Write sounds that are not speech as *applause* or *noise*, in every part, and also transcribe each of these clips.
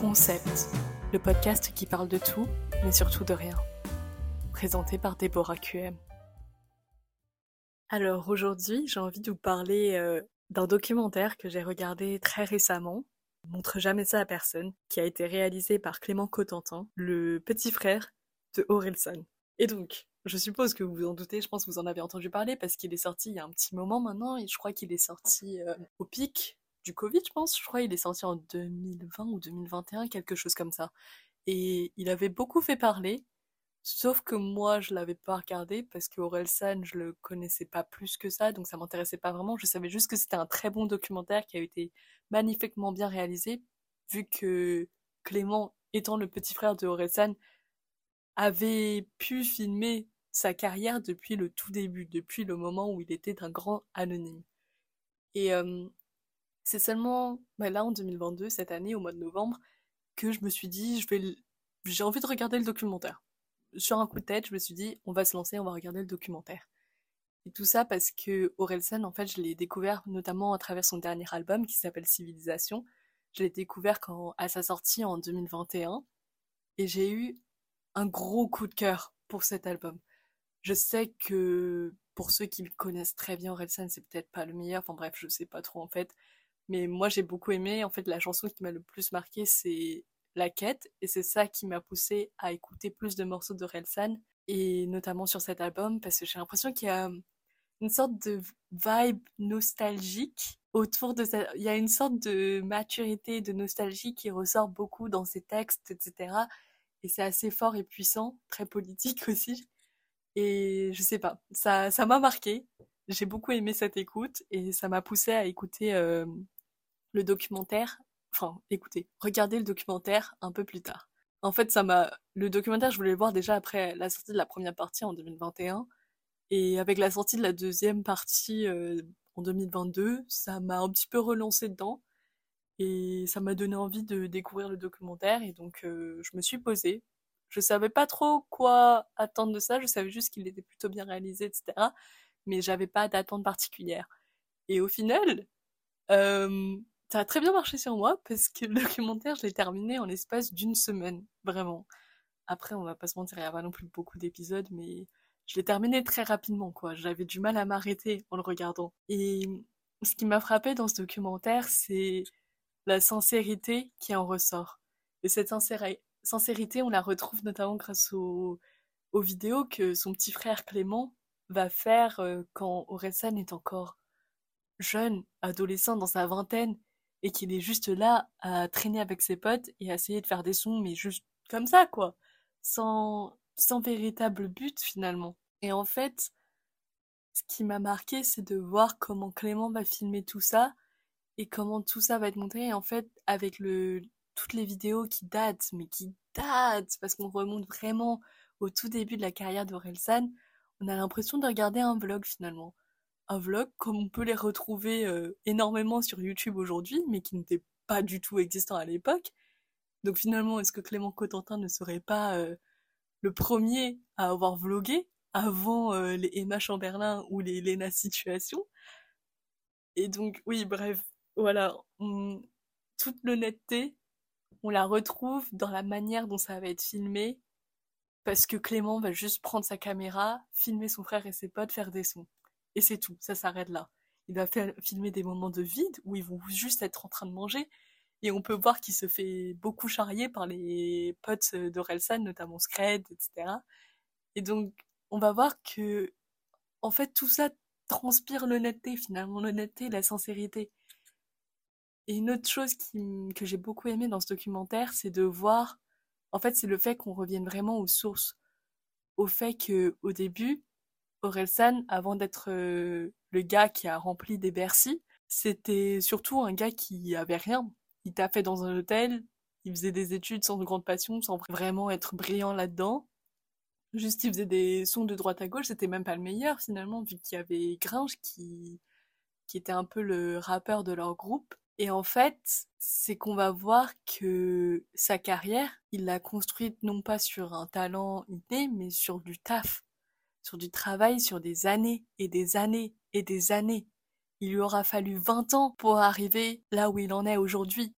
Concept, le podcast qui parle de tout, mais surtout de rien. Présenté par Déborah QM. Alors aujourd'hui, j'ai envie de vous parler euh, d'un documentaire que j'ai regardé très récemment. montre jamais ça à personne, qui a été réalisé par Clément Cotentin, le petit frère de Orelsan. Et donc, je suppose que vous vous en doutez, je pense que vous en avez entendu parler parce qu'il est sorti il y a un petit moment maintenant, et je crois qu'il est sorti euh, au pic du Covid, je pense. Je crois qu'il est sorti en 2020 ou 2021, quelque chose comme ça. Et il avait beaucoup fait parler, sauf que moi, je l'avais pas regardé parce que San, je le connaissais pas plus que ça, donc ça m'intéressait pas vraiment. Je savais juste que c'était un très bon documentaire qui a été magnifiquement bien réalisé, vu que Clément, étant le petit frère de San, avait pu filmer sa carrière depuis le tout début, depuis le moment où il était un grand anonyme. Et euh, c'est seulement bah, là en 2022, cette année, au mois de novembre, que je me suis dit, j'ai envie de regarder le documentaire. Sur un coup de tête, je me suis dit, on va se lancer, on va regarder le documentaire. Et tout ça parce que Orelsan, en fait, je l'ai découvert notamment à travers son dernier album qui s'appelle Civilisation. Je l'ai découvert à sa sortie en 2021. Et j'ai eu un gros coup de cœur pour cet album. Je sais que pour ceux qui connaissent très bien Orelsan, c'est peut-être pas le meilleur. Enfin bref, je sais pas trop en fait. Mais moi, j'ai beaucoup aimé. En fait, la chanson qui m'a le plus marqué, c'est La Quête. Et c'est ça qui m'a poussé à écouter plus de morceaux de Relsan. Et notamment sur cet album, parce que j'ai l'impression qu'il y a une sorte de vibe nostalgique autour de ça. Il y a une sorte de maturité, de nostalgie qui ressort beaucoup dans ses textes, etc. Et c'est assez fort et puissant, très politique *laughs* aussi. Et je sais pas, ça, ça m'a marqué. J'ai beaucoup aimé cette écoute et ça m'a poussé à écouter euh, le documentaire, enfin, écoutez, regardez le documentaire un peu plus tard. En fait, ça m'a, le documentaire, je voulais le voir déjà après la sortie de la première partie en 2021. Et avec la sortie de la deuxième partie euh, en 2022, ça m'a un petit peu relancé dedans. Et ça m'a donné envie de découvrir le documentaire. Et donc, euh, je me suis posée. Je savais pas trop quoi attendre de ça. Je savais juste qu'il était plutôt bien réalisé, etc. Mais j'avais pas d'attente particulière. Et au final, euh, ça a très bien marché sur moi parce que le documentaire, je l'ai terminé en l'espace d'une semaine, vraiment. Après, on va pas se mentir, il n'y a pas non plus beaucoup d'épisodes, mais je l'ai terminé très rapidement, quoi. J'avais du mal à m'arrêter en le regardant. Et ce qui m'a frappé dans ce documentaire, c'est la sincérité qui en ressort. Et cette sincérité, on la retrouve notamment grâce aux, vidéos que son petit frère Clément va faire euh, quand Orelsan est encore jeune, adolescent dans sa vingtaine, et qu'il est juste là à traîner avec ses potes et à essayer de faire des sons, mais juste comme ça, quoi. Sans, sans véritable but, finalement. Et en fait, ce qui m'a marqué, c'est de voir comment Clément va filmer tout ça et comment tout ça va être montré. Et en fait, avec le, toutes les vidéos qui datent, mais qui datent, parce qu'on remonte vraiment au tout début de la carrière d'Orelsan, on a l'impression de regarder un vlog finalement un vlog comme on peut les retrouver euh, énormément sur YouTube aujourd'hui, mais qui n'était pas du tout existant à l'époque. Donc finalement, est-ce que Clément Cotentin ne serait pas euh, le premier à avoir vlogué avant euh, les Emma Chamberlain ou les Lena Situation? Et donc oui, bref, voilà, toute l'honnêteté, on la retrouve dans la manière dont ça va être filmé, parce que Clément va juste prendre sa caméra, filmer son frère et ses potes, faire des sons. Et c'est tout, ça s'arrête là. Il va filmer des moments de vide où ils vont juste être en train de manger. Et on peut voir qu'il se fait beaucoup charrier par les potes d'Orelsan, notamment Scred, etc. Et donc, on va voir que, en fait, tout ça transpire l'honnêteté, finalement, l'honnêteté, la sincérité. Et une autre chose que j'ai beaucoup aimé dans ce documentaire, c'est de voir, en fait, c'est le fait qu'on revienne vraiment aux sources. Au fait que, au début, Orelsan, avant d'être euh, le gars qui a rempli des Bercy, c'était surtout un gars qui avait rien. Il fait dans un hôtel, il faisait des études sans grande passion, sans vraiment être brillant là-dedans. Juste, il faisait des sons de droite à gauche, c'était même pas le meilleur finalement, vu qu'il y avait Gringe qui, qui était un peu le rappeur de leur groupe. Et en fait, c'est qu'on va voir que sa carrière, il l'a construite non pas sur un talent inné, mais sur du taf sur du travail sur des années et des années et des années. Il lui aura fallu 20 ans pour arriver là où il en est aujourd'hui.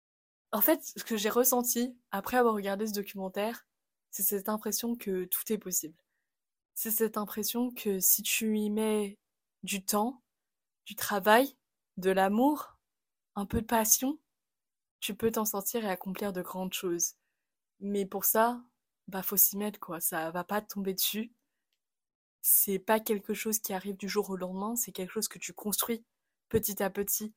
En fait, ce que j'ai ressenti après avoir regardé ce documentaire, c'est cette impression que tout est possible. C'est cette impression que si tu y mets du temps, du travail, de l'amour, un peu de passion, tu peux t'en sortir et accomplir de grandes choses. Mais pour ça, bah faut s'y mettre quoi, ça va pas tomber dessus. C'est pas quelque chose qui arrive du jour au lendemain, c'est quelque chose que tu construis petit à petit.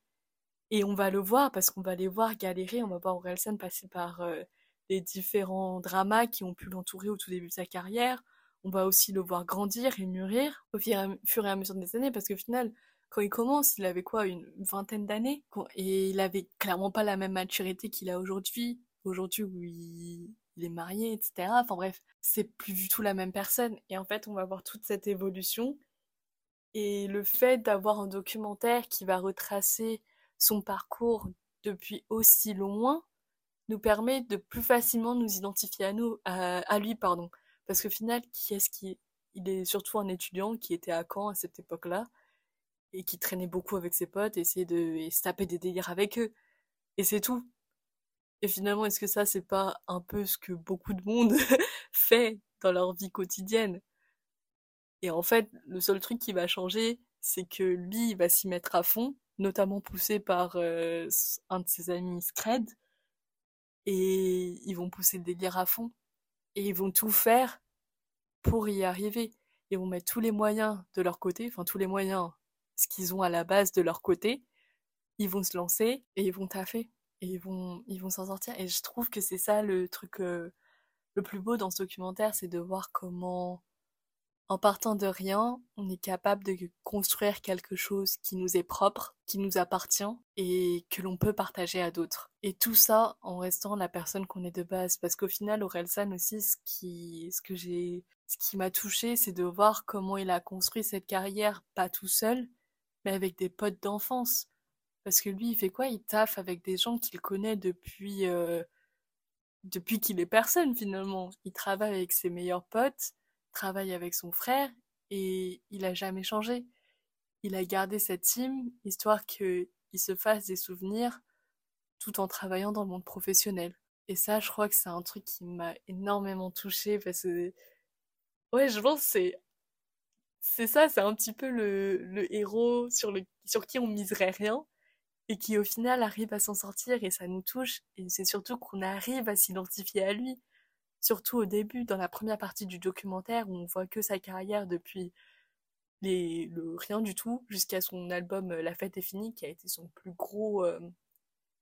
Et on va le voir parce qu'on va les voir galérer, on va voir Orelsan passer par euh, les différents dramas qui ont pu l'entourer au tout début de sa carrière. On va aussi le voir grandir et mûrir au fur et à mesure des années parce qu'au final, quand il commence, il avait quoi, une vingtaine d'années? Et il avait clairement pas la même maturité qu'il a aujourd'hui. Aujourd'hui où il, il est marié, etc. Enfin bref, c'est plus du tout la même personne. Et en fait, on va voir toute cette évolution. Et le fait d'avoir un documentaire qui va retracer son parcours depuis aussi loin nous permet de plus facilement nous identifier à nous, à, lui, pardon. Parce qu'au final, qui est-ce qui il est surtout un étudiant qui était à Caen à cette époque-là et qui traînait beaucoup avec ses potes, essayait de et se taper des délires avec eux. Et c'est tout. Et finalement, est-ce que ça, c'est pas un peu ce que beaucoup de monde *laughs* fait dans leur vie quotidienne? Et en fait, le seul truc qui va changer, c'est que lui, il va s'y mettre à fond, notamment poussé par euh, un de ses amis Scred, et ils vont pousser le délire à fond, et ils vont tout faire pour y arriver. Ils vont mettre tous les moyens de leur côté, enfin tous les moyens, ce qu'ils ont à la base de leur côté, ils vont se lancer et ils vont taffer et ils vont ils vont s'en sortir. Et je trouve que c'est ça le truc euh, le plus beau dans ce documentaire c'est de voir comment en partant de rien on est capable de construire quelque chose qui nous est propre qui nous appartient et que l'on peut partager à d'autres. Et tout ça en restant la personne qu'on est de base. Parce qu'au final Orelsan aussi ce qui ce que ce qui m'a touché c'est de voir comment il a construit cette carrière pas tout seul mais avec des potes d'enfance parce que lui, il fait quoi? Il taffe avec des gens qu'il connaît depuis, euh, depuis qu'il est personne finalement. Il travaille avec ses meilleurs potes, travaille avec son frère et il a jamais changé. Il a gardé cette team histoire qu'il se fasse des souvenirs tout en travaillant dans le monde professionnel. Et ça, je crois que c'est un truc qui m'a énormément touchée parce que, ouais, je pense c'est, c'est ça, c'est un petit peu le, le héros sur le, sur qui on miserait rien et qui au final arrive à s'en sortir et ça nous touche. Et c'est surtout qu'on arrive à s'identifier à lui. Surtout au début dans la première partie du documentaire où on voit que sa carrière depuis le rien du tout jusqu'à son album euh, La fête est finie qui a été son plus gros euh,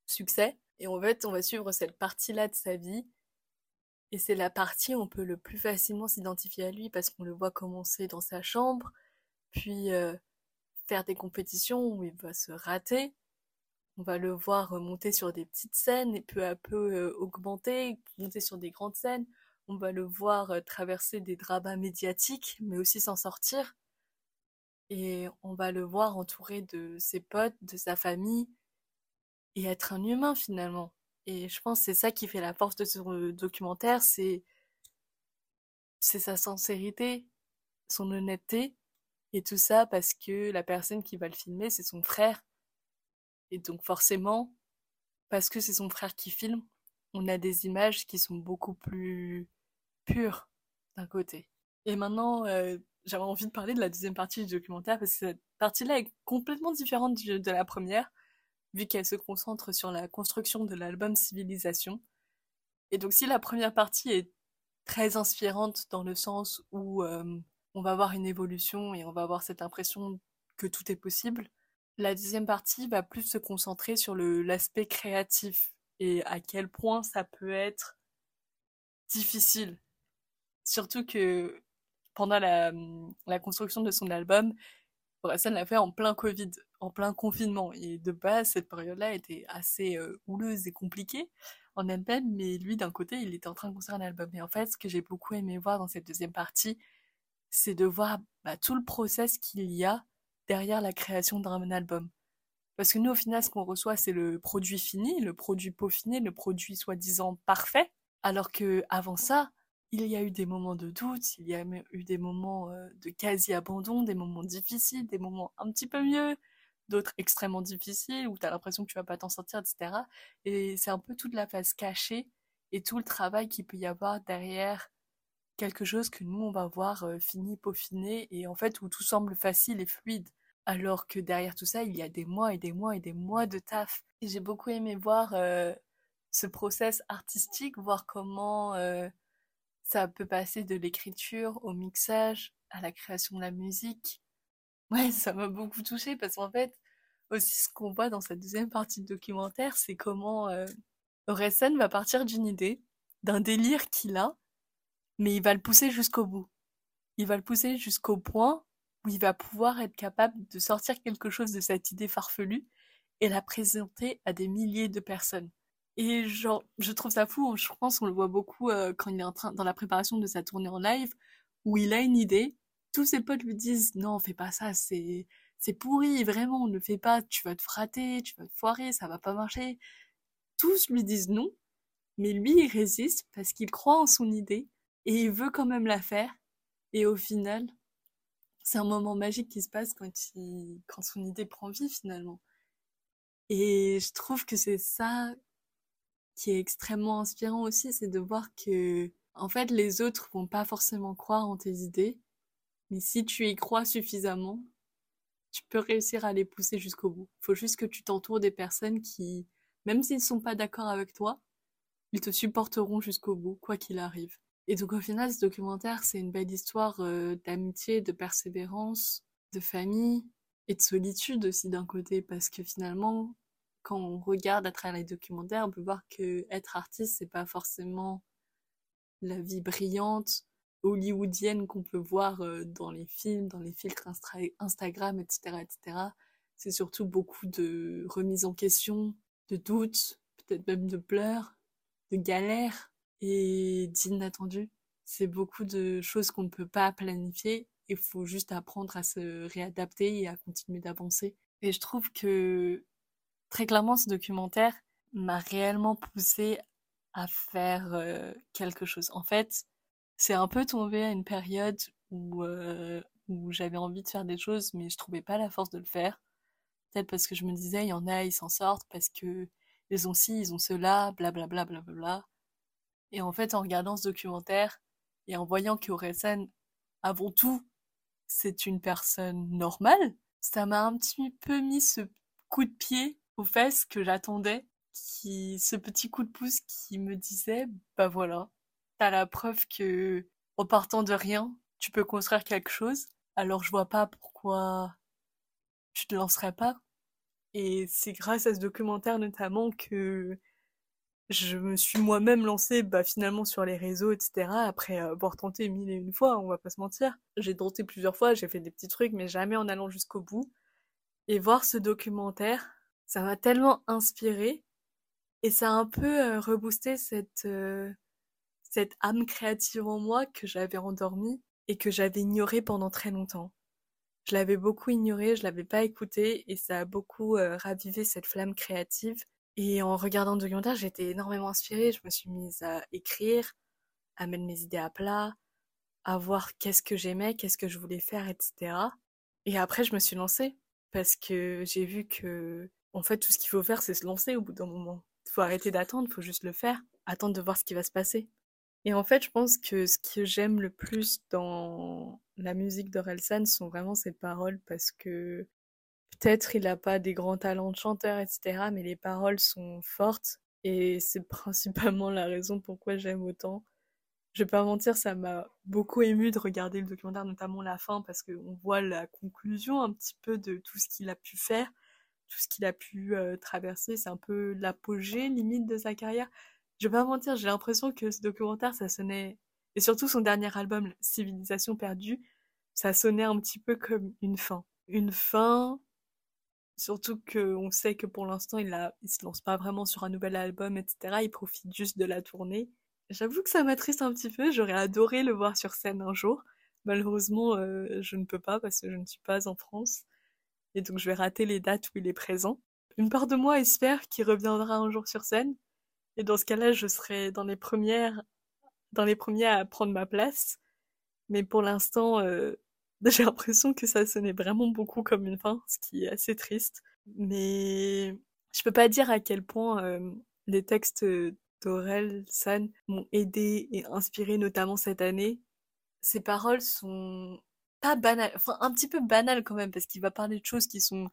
succès. Et en fait on va suivre cette partie là de sa vie. Et c'est la partie où on peut le plus facilement s'identifier à lui parce qu'on le voit commencer dans sa chambre puis euh, faire des compétitions où il va se rater on va le voir monter sur des petites scènes et peu à peu euh, augmenter, monter sur des grandes scènes. On va le voir euh, traverser des dramas médiatiques, mais aussi s'en sortir. Et on va le voir entouré de ses potes, de sa famille, et être un humain finalement. Et je pense que c'est ça qui fait la force de ce euh, documentaire, c'est c'est sa sincérité, son honnêteté, et tout ça parce que la personne qui va le filmer, c'est son frère et donc forcément, parce que c'est son frère qui filme, on a des images qui sont beaucoup plus pures d'un côté. Et maintenant, euh, j'avais envie de parler de la deuxième partie du documentaire parce que cette partie-là est complètement différente de la première, vu qu'elle se concentre sur la construction de l'album Civilisation. Et donc si la première partie est très inspirante dans le sens où euh, on va avoir une évolution et on va avoir cette impression que tout est possible, la deuxième partie va plus se concentrer sur l'aspect créatif et à quel point ça peut être difficile. Surtout que pendant la, la construction de son album, Orelsan l'a fait en plein Covid, en plein confinement. Et de base, cette période-là était assez euh, houleuse et compliquée en elle-même, mais lui, d'un côté, il était en train de construire un album. Et en fait, ce que j'ai beaucoup aimé voir dans cette deuxième partie, c'est de voir bah, tout le process qu'il y a derrière la création d'un album. Parce que nous, au final, ce qu'on reçoit, c'est le produit fini, le produit peaufiné, le produit soi-disant parfait. Alors que avant ça, il y a eu des moments de doute, il y a eu des moments euh, de quasi-abandon, des moments difficiles, des moments un petit peu mieux, d'autres extrêmement difficiles où tu as l'impression que tu vas pas t'en sortir, etc. Et c'est un peu toute la phase cachée et tout le travail qu'il peut y avoir derrière quelque chose que nous on va voir euh, fini, peaufiné et en fait où tout semble facile et fluide. Alors que derrière tout ça, il y a des mois et des mois et des mois de taf. Et j'ai beaucoup aimé voir euh, ce process artistique, voir comment euh, ça peut passer de l'écriture au mixage, à la création de la musique. *laughs* Ouais, ça m'a beaucoup touchée parce qu'en fait, aussi ce qu'on voit dans cette deuxième partie de documentaire, c'est comment Orelsan va partir d'une idée, d'un délire qu'il a, mais il va le pousser jusqu'au bout. Il va le pousser jusqu'au point où il va pouvoir être capable de sortir quelque chose de cette idée farfelue et la présenter à des milliers de personnes. Et genre, je trouve ça fou, je pense qu'on le voit beaucoup euh, quand il est en train, dans la préparation de sa tournée en live, où il a une idée, tous ses potes lui disent non, fais pas ça, c'est, c'est pourri, vraiment, ne le fais pas, tu vas te frater, tu vas te foirer, ça va pas marcher. Tous lui disent non, mais lui, il résiste parce qu'il croit en son idée et il veut quand même la faire. Et au final, c'est un moment magique qui se passe quand, il, son idée prend vie finalement. Et je trouve que c'est ça qui est extrêmement inspirant aussi, c'est de voir que, en fait, les autres vont pas forcément croire en tes idées, mais si tu y crois suffisamment, tu peux réussir à les pousser jusqu'au bout. Faut juste que tu t'entoures des personnes qui, même s'ils ne sont pas d'accord avec toi, ils te supporteront jusqu'au bout, quoi qu'il arrive. Et donc au final, ce documentaire, c'est une belle histoire euh, d'amitié, de persévérance, de famille et de solitude aussi d'un côté, parce que finalement, quand on regarde à travers les documentaires, on peut voir que être artiste, c'est pas forcément la vie brillante hollywoodienne qu'on peut voir euh, dans les films, dans les filtres Instagram, etc., etc. C'est surtout beaucoup de remises en question, de doutes, peut-être même de pleurs, de galères et d'inattendus. C'est beaucoup de choses qu'on ne peut pas planifier. Il faut juste apprendre à se réadapter et à continuer d'avancer. Et je trouve que très clairement, ce documentaire m'a réellement poussé à faire euh, quelque chose. En fait, c'est un peu tombé à une période où, euh, où j'avais envie de faire des choses, mais je trouvais pas la force de le faire. Peut-être parce que je me disais, il y en a, ils s'en sortent, parce que ils ont ci, ils ont cela, blablabla, blablabla. Bla, bla. Et en fait, en regardant ce documentaire et en voyant qu'Orelsan, avant tout, c'est une personne normale, ça m'a un petit peu mis ce coup de pied aux fesses que j'attendais, qui, ce petit coup de pouce qui me disait, bah voilà, t'as la preuve que, en partant de rien, tu peux construire quelque chose. Alors je vois pas pourquoi tu te lancerais pas. Et c'est grâce à ce documentaire notamment que je me suis moi-même lancée bah, finalement sur les réseaux, etc. Après avoir tenté mille et une fois, on va pas se mentir. J'ai tenté plusieurs fois, j'ai fait des petits trucs, mais jamais en allant jusqu'au bout. Et voir ce documentaire, ça m'a tellement inspiré et ça a un peu euh, reboosté cette, euh, cette âme créative en moi que j'avais endormie et que j'avais ignorée pendant très longtemps. Je l'avais beaucoup ignorée, je l'avais pas écoutée et ça a beaucoup euh, ravivé cette flamme créative. Et en regardant le documentaire, j'étais énormément inspirée, je me suis mise à écrire, à mettre mes idées à plat, à voir qu'est-ce que j'aimais, qu'est-ce que je voulais faire, etc. Et après, je me suis lancée parce que j'ai vu que en fait, tout ce qu'il faut faire, c'est se lancer au bout d'un moment. Faut arrêter d'attendre, faut juste le faire, attendre de voir ce qui va se passer. Et en fait, je pense que ce que j'aime le plus dans la musique d'Orelsan sont vraiment ses paroles parce que peut-être il n'a pas des grands talents de chanteur, etc., mais les paroles sont fortes et c'est *laughs* principalement la raison pourquoi j'aime autant. Je vais pas mentir, ça m'a beaucoup ému de regarder le documentaire, notamment la fin, parce qu'on voit la conclusion un petit peu de tout ce qu'il a pu faire tout ce qu'il a pu euh, traverser, c'est un peu l'apogée limite de sa carrière. Je vais pas mentir, j'ai l'impression que ce documentaire, ça sonnait, et surtout son dernier album, Civilisation perdue, ça sonnait un petit peu comme une fin. Une fin, surtout qu'on sait que pour l'instant, il, a, il se lance pas vraiment sur un nouvel album, etc. Il profite juste de la tournée. J'avoue que ça m'attriste un petit peu, j'aurais adoré le voir sur scène un jour. Malheureusement, euh, je ne peux pas parce que je ne suis pas en France et donc je vais rater les dates où il est présent. Une part de moi espère qu'il reviendra un jour sur scène, et dans ce cas-là, je serai dans les premières, dans les premiers à prendre ma place. Mais pour l'instant, euh, *laughs* J'ai l'impression que ça sonnait vraiment beaucoup comme une fin, ce qui est assez triste. Mais je peux pas dire à quel point euh, les textes d'Aurel San m'ont aidé et inspiré, notamment cette année. Ses paroles sont pas banales, enfin un petit peu banales quand même, parce qu'il va parler de choses qui sont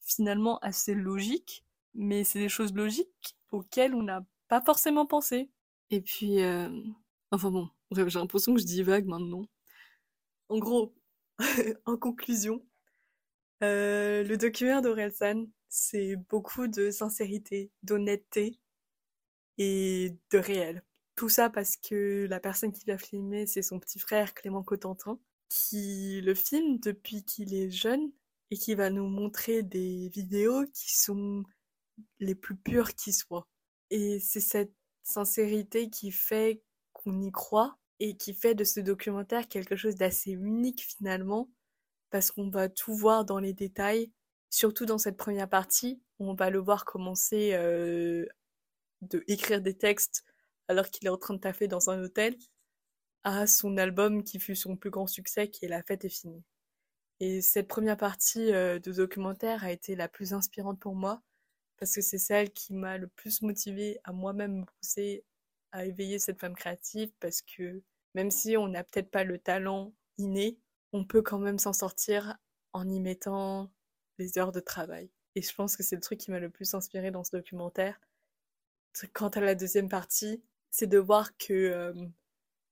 finalement assez logiques, mais c'est des choses logiques auxquelles on n'a pas forcément pensé. Et puis, euh, enfin bon, j'ai l'impression que je dis vague maintenant. En gros, *laughs* en conclusion, euh, le documentaire d'Orelsan, c'est beaucoup de sincérité, d'honnêteté et de réel. Tout ça parce que la personne qui l'a filmé, c'est son petit frère Clément Cotentin, qui le filme depuis qu'il est jeune et qui va nous montrer des vidéos qui sont les plus pures qui soient. Et c'est cette sincérité qui fait qu'on y croit et qui fait de ce documentaire quelque chose d'assez unique finalement, parce qu'on va tout voir dans les détails, surtout dans cette première partie, où on va le voir commencer euh, écrire des textes alors qu'il est en train de taffer dans un hôtel, à son album qui fut son plus grand succès, qui est La fête est finie. Et cette première partie euh, de documentaire a été la plus inspirante pour moi, parce que c'est celle qui m'a le plus motivée à moi-même me pousser à éveiller cette femme créative, parce que même si on n'a peut-être pas le talent inné, on peut quand même s'en sortir en y mettant des heures de travail. Et je pense que c'est le truc qui m'a le plus inspiré dans ce documentaire. Quant à la deuxième partie, c'est de voir que euh,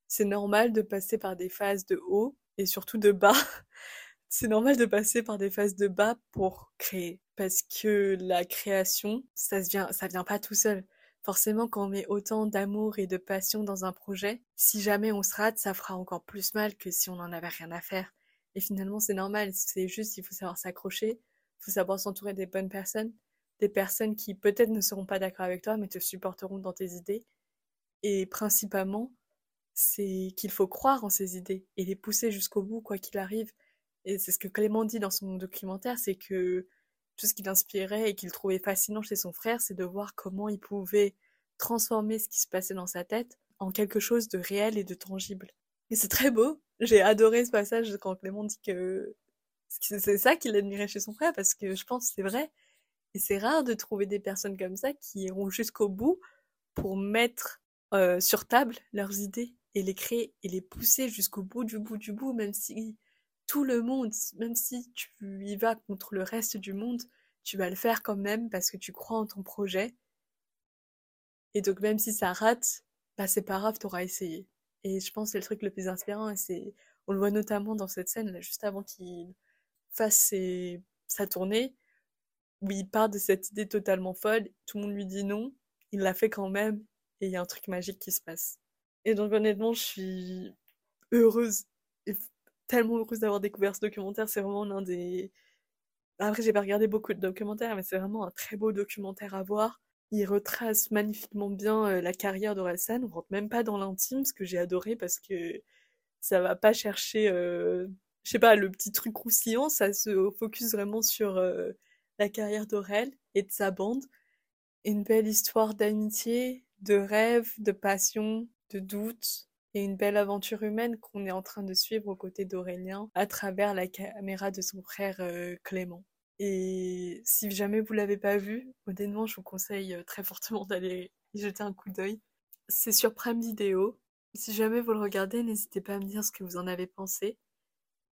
c'est normal de passer par des phases de haut et surtout de bas. *laughs* c'est normal de passer par des phases de bas pour créer. Parce que la création, ça vient, ça vient pas tout seul. Forcément, quand on met autant d'amour et de passion dans un projet, si jamais on se rate, ça fera encore plus mal que si on n'en avait rien à faire. Et finalement, c'est normal. C'est juste, il faut savoir s'accrocher. Il faut savoir s'entourer des bonnes personnes. Des personnes qui peut-être ne seront pas d'accord avec toi, mais te supporteront dans tes idées. Et principalement, c'est qu'il faut croire en ses idées et les pousser jusqu'au bout, quoi qu'il arrive. Et c'est ce que Clément dit dans son documentaire, c'est que tout ce qui l'inspirait et qu'il trouvait fascinant chez son frère, c'est de voir comment il pouvait transformer ce qui se passait dans sa tête en quelque chose de réel et de tangible. Et c'est très beau. J'ai adoré ce passage quand Clément dit que c'est ça qu'il admirait chez son frère parce que je pense que c'est vrai. Et c'est rare de trouver des personnes comme ça qui iront jusqu'au bout pour mettre euh, sur table leurs idées et les créer et les pousser jusqu'au bout du bout du bout, même si tout le monde, même si tu y vas contre le reste du monde, tu vas le faire quand même parce que tu crois en ton projet. Et donc même si ça rate, bah c'est pas grave, t'auras essayé. Et je pense que c'est le truc le plus inspirant et c'est, on le voit notamment dans cette scène là, juste avant qu'il fasse sa tournée, où il part de cette idée totalement folle, tout le monde lui dit non, il l'a fait quand même et il y a un truc magique qui se passe. Et donc honnêtement, je suis heureuse tellement heureuse d'avoir découvert ce documentaire. C'est vraiment l'un des. Après, j'ai pas regardé beaucoup de documentaires, mais c'est vraiment un très beau documentaire à voir. Il retrace magnifiquement bien euh, la carrière d'Orelsan. On rentre même pas dans l'intime, ce que j'ai adoré parce que ça va pas chercher, euh, je sais pas, le petit truc croustillant. Ça se focus vraiment sur euh, la carrière d'Aurel et de sa bande. Une belle histoire d'amitié, de rêve, de passion, de doute, une belle aventure humaine qu'on est en train de suivre aux côtés d'Aurélien à travers la caméra de son frère euh, Clément. Et si jamais vous l'avez pas vu, honnêtement, je vous conseille euh, très fortement *laughs* d'aller y jeter un coup d'œil. C'est sur Prime Video. Si jamais vous le regardez, n'hésitez pas à me dire ce que vous en avez pensé.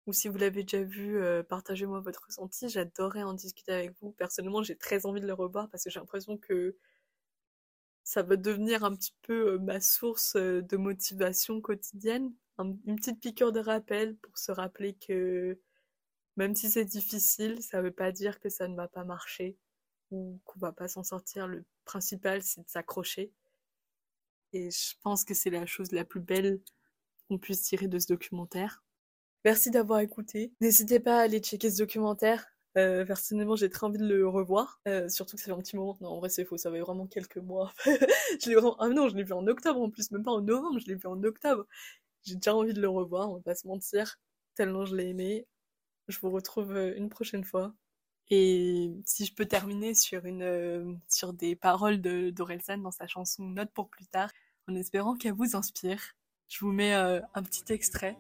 Ou si vous l'avez déjà vu, euh, partagez-moi votre ressenti. J'adorais en discuter avec vous. Personnellement, j'ai très envie de le revoir parce que j'ai l'impression que ça va devenir un petit peu ma source de motivation quotidienne, une petite piqûre de rappel pour se rappeler que même si c'est difficile, ça veut pas dire que ça ne va pas marcher ou qu'on va pas s'en sortir. Le principal, c'est de s'accrocher. Et je pense que c'est la chose la plus belle qu'on puisse tirer de ce documentaire. Merci d'avoir écouté. N'hésitez pas à aller checker ce documentaire. Euh, personnellement, j'ai très envie de le revoir. Euh, surtout que ça fait un petit moment. Non, en vrai, c'est faux. Ça fait vraiment quelques mois. *laughs* je l'ai. Ah non, je l'ai vu en octobre en plus. Même pas en novembre, je l'ai vu en octobre. J'ai déjà envie de le revoir, on va pas se mentir. Tellement je l'ai aimé. Je vous retrouve euh, une prochaine fois. Et si je peux terminer sur une sur des paroles de d'Orelsan dans sa chanson Note pour plus tard, en espérant qu'elle vous inspire, je vous mets un petit extrait.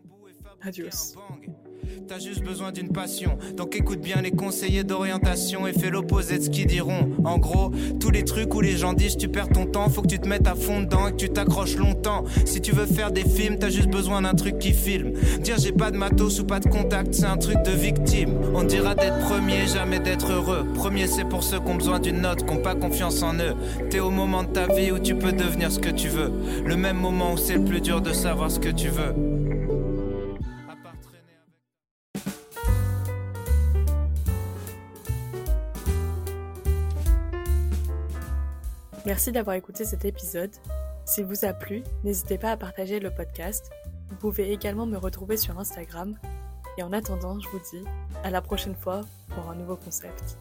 T'as juste besoin d'une passion, donc écoute bien les conseillers d'orientation et fais l'opposé de ce qu'ils diront. En gros, tous les trucs où les gens disent tu perds ton temps, faut que tu te mettes à fond dedans et que tu t'accroches longtemps. Si tu veux faire des films, t'as juste besoin d'un truc qui filme. Dire j'ai pas de matos ou pas de contact, c'est un truc de victime. On dira d'être premier, jamais d'être heureux. Premier, c'est pour ceux qui ont besoin d'une note, qui ont pas confiance en eux. T'es au moment de ta vie où tu peux devenir ce que tu veux. Le même moment où c'est le plus dur de savoir ce que tu veux. Merci d'avoir écouté cet épisode. S'il vous a plu, n'hésitez pas à partager le podcast. Vous pouvez également me retrouver sur Instagram. Et en attendant, je vous dis à la prochaine fois pour un nouveau concept.